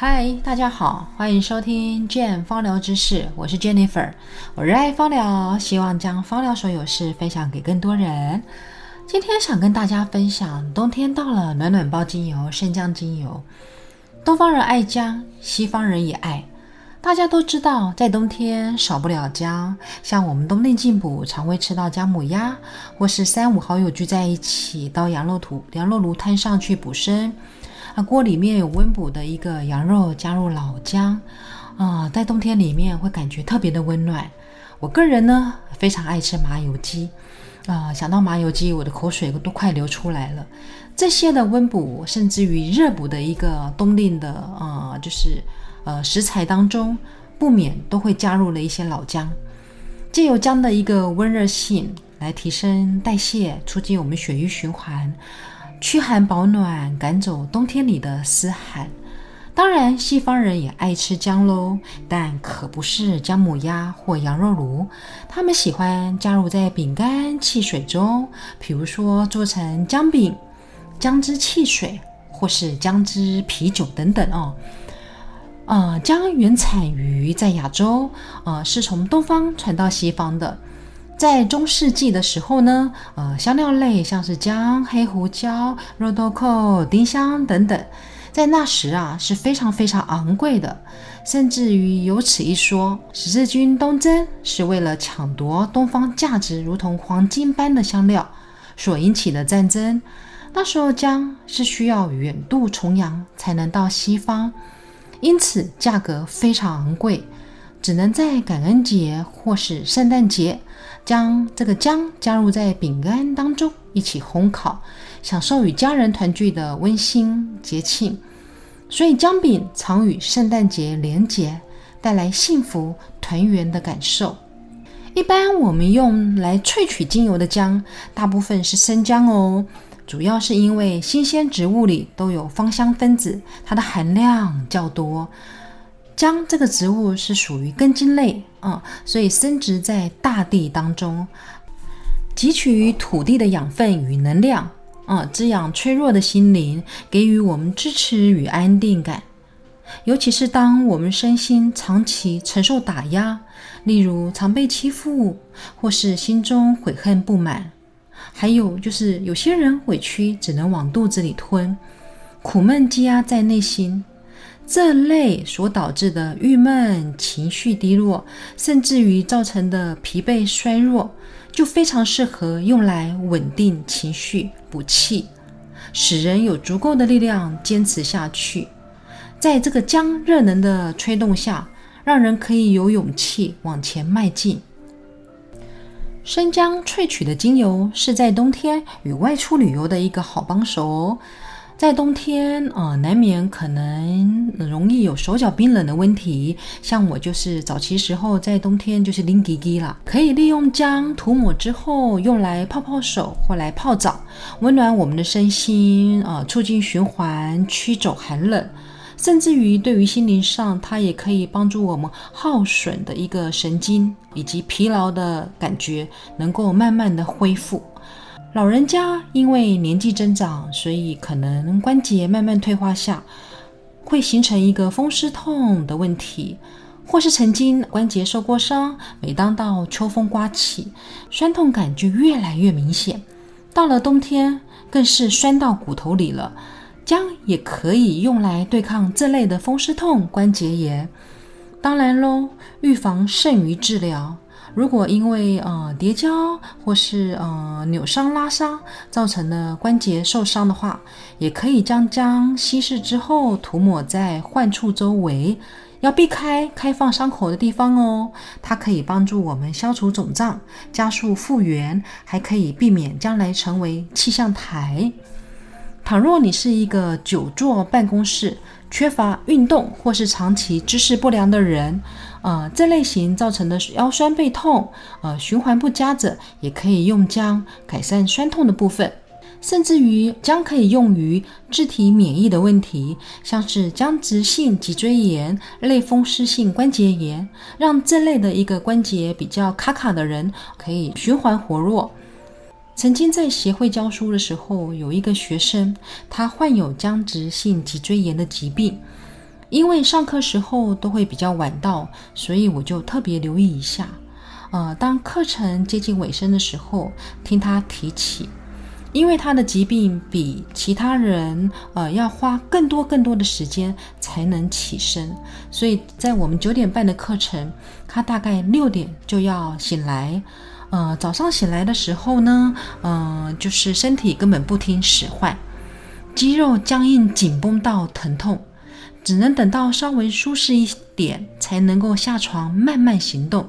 嗨，大家好，欢迎收听 Jane 芳疗知识，我是 Jennifer，我热爱方疗，希望将方疗所有事分享给更多人。今天想跟大家分享，冬天到了，暖暖包精油生姜精油。东方人爱姜，西方人也爱。大家都知道，在冬天少不了姜。像我们冬令进补，常会吃到姜母鸭，或是三五好友聚在一起，到羊肉土、羊肉炉摊上去补身。那，锅里面有温补的一个羊肉，加入老姜，啊，在冬天里面会感觉特别的温暖。我个人呢，非常爱吃麻油鸡。啊，想到麻油鸡，我的口水都快流出来了。这些的温补，甚至于热补的一个冬令的，呃，就是呃食材当中，不免都会加入了一些老姜，借由姜的一个温热性，来提升代谢，促进我们血液循环，驱寒保暖，赶走冬天里的湿寒。当然，西方人也爱吃姜喽，但可不是姜母鸭或羊肉炉，他们喜欢加入在饼干、汽水中，比如说做成姜饼、姜汁汽水，或是姜汁啤酒等等哦。呃，姜原产于在亚洲，呃，是从东方传到西方的。在中世纪的时候呢，呃，香料类像是姜、黑胡椒、肉豆蔻、丁香等等。在那时啊是非常非常昂贵的，甚至于有此一说，十字军东征是为了抢夺东方价值如同黄金般的香料所引起的战争。那时候姜是需要远渡重洋才能到西方，因此价格非常昂贵，只能在感恩节或是圣诞节将这个姜加入在饼干当中一起烘烤。享受与家人团聚的温馨节庆，所以姜饼常与圣诞节连结，带来幸福团圆的感受。一般我们用来萃取精油的姜，大部分是生姜哦，主要是因为新鲜植物里都有芳香分子，它的含量较多。姜这个植物是属于根茎类啊，所以生植在大地当中，汲取土地的养分与能量。啊，滋养脆弱的心灵，给予我们支持与安定感。尤其是当我们身心长期承受打压，例如常被欺负，或是心中悔恨不满，还有就是有些人委屈只能往肚子里吞，苦闷积压在内心，这类所导致的郁闷、情绪低落，甚至于造成的疲惫衰弱。就非常适合用来稳定情绪、补气，使人有足够的力量坚持下去。在这个姜热能的吹动下，让人可以有勇气往前迈进。生姜萃取的精油是在冬天与外出旅游的一个好帮手哦。在冬天，呃，难免可能容易有手脚冰冷的问题。像我就是早期时候在冬天就是拎滴滴啦，可以利用姜涂抹之后用来泡泡手或来泡澡，温暖我们的身心，呃，促进循环，驱走寒冷，甚至于对于心灵上，它也可以帮助我们耗损的一个神经以及疲劳的感觉能够慢慢的恢复。老人家因为年纪增长，所以可能关节慢慢退化下，会形成一个风湿痛的问题，或是曾经关节受过伤，每当到秋风刮起，酸痛感就越来越明显。到了冬天，更是酸到骨头里了。姜也可以用来对抗这类的风湿痛、关节炎。当然喽，预防胜于治疗。如果因为呃叠交或是呃扭伤拉伤造成的关节受伤的话，也可以将姜稀释之后涂抹在患处周围，要避开开放伤口的地方哦。它可以帮助我们消除肿胀，加速复原，还可以避免将来成为气象台。倘若你是一个久坐办公室、缺乏运动或是长期姿势不良的人，呃，这类型造成的腰酸背痛、呃循环不佳者，也可以用姜改善酸痛的部分。甚至于姜可以用于自体免疫的问题，像是僵直性脊椎炎、类风湿性关节炎，让这类的一个关节比较卡卡的人可以循环活络。曾经在协会教书的时候，有一个学生，他患有僵直性脊椎炎的疾病，因为上课时候都会比较晚到，所以我就特别留意一下。呃，当课程接近尾声的时候，听他提起，因为他的疾病比其他人呃要花更多更多的时间才能起身，所以在我们九点半的课程，他大概六点就要醒来。呃，早上醒来的时候呢，嗯，就是身体根本不听使唤，肌肉僵硬紧绷到疼痛，只能等到稍微舒适一点才能够下床慢慢行动。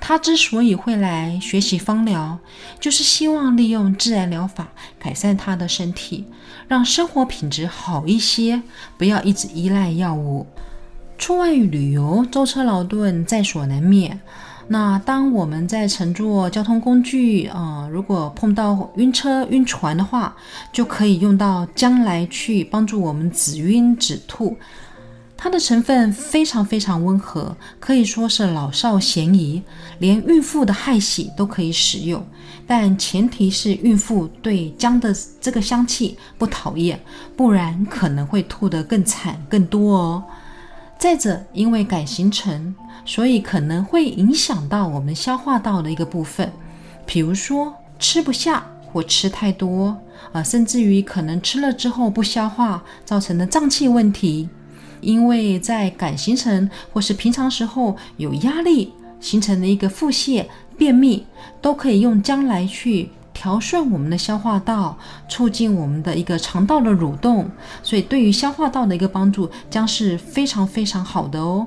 他之所以会来学习芳疗，就是希望利用自然疗法改善他的身体，让生活品质好一些，不要一直依赖药物。出外旅游，舟车劳顿在所难免。那当我们在乘坐交通工具，啊，如果碰到晕车、晕船的话，就可以用到姜来去帮助我们止晕止吐。它的成分非常非常温和，可以说是老少咸宜，连孕妇的害喜都可以使用。但前提是孕妇对姜的这个香气不讨厌，不然可能会吐得更惨更多哦。再者，因为改形成，所以可能会影响到我们消化道的一个部分，比如说吃不下或吃太多啊，甚至于可能吃了之后不消化，造成的胀气问题。因为在赶行程或是平常时候有压力形成的一个腹泻、便秘，都可以用姜来去调顺我们的消化道，促进我们的一个肠道的蠕动，所以对于消化道的一个帮助将是非常非常好的哦。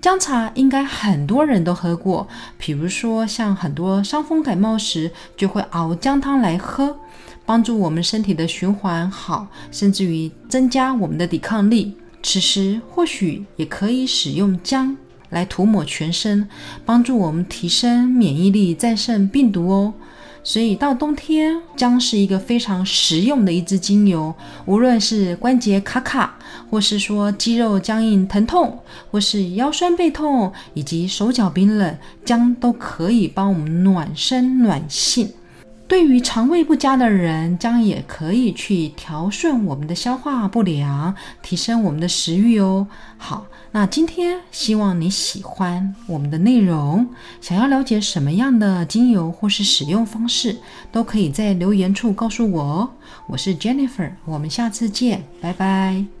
姜茶应该很多人都喝过，比如说像很多伤风感冒时就会熬姜汤来喝，帮助我们身体的循环好，甚至于增加我们的抵抗力。此时或许也可以使用姜来涂抹全身，帮助我们提升免疫力，战胜病毒哦。所以到冬天，姜是一个非常实用的一支精油。无论是关节卡卡，或是说肌肉僵硬疼痛，或是腰酸背痛，以及手脚冰冷，姜都可以帮我们暖身暖性。对于肠胃不佳的人，姜也可以去调顺我们的消化不良，提升我们的食欲哦。好，那今天希望你喜欢我们的内容，想要了解什么样的精油或是使用方式，都可以在留言处告诉我哦。我是 Jennifer，我们下次见，拜拜。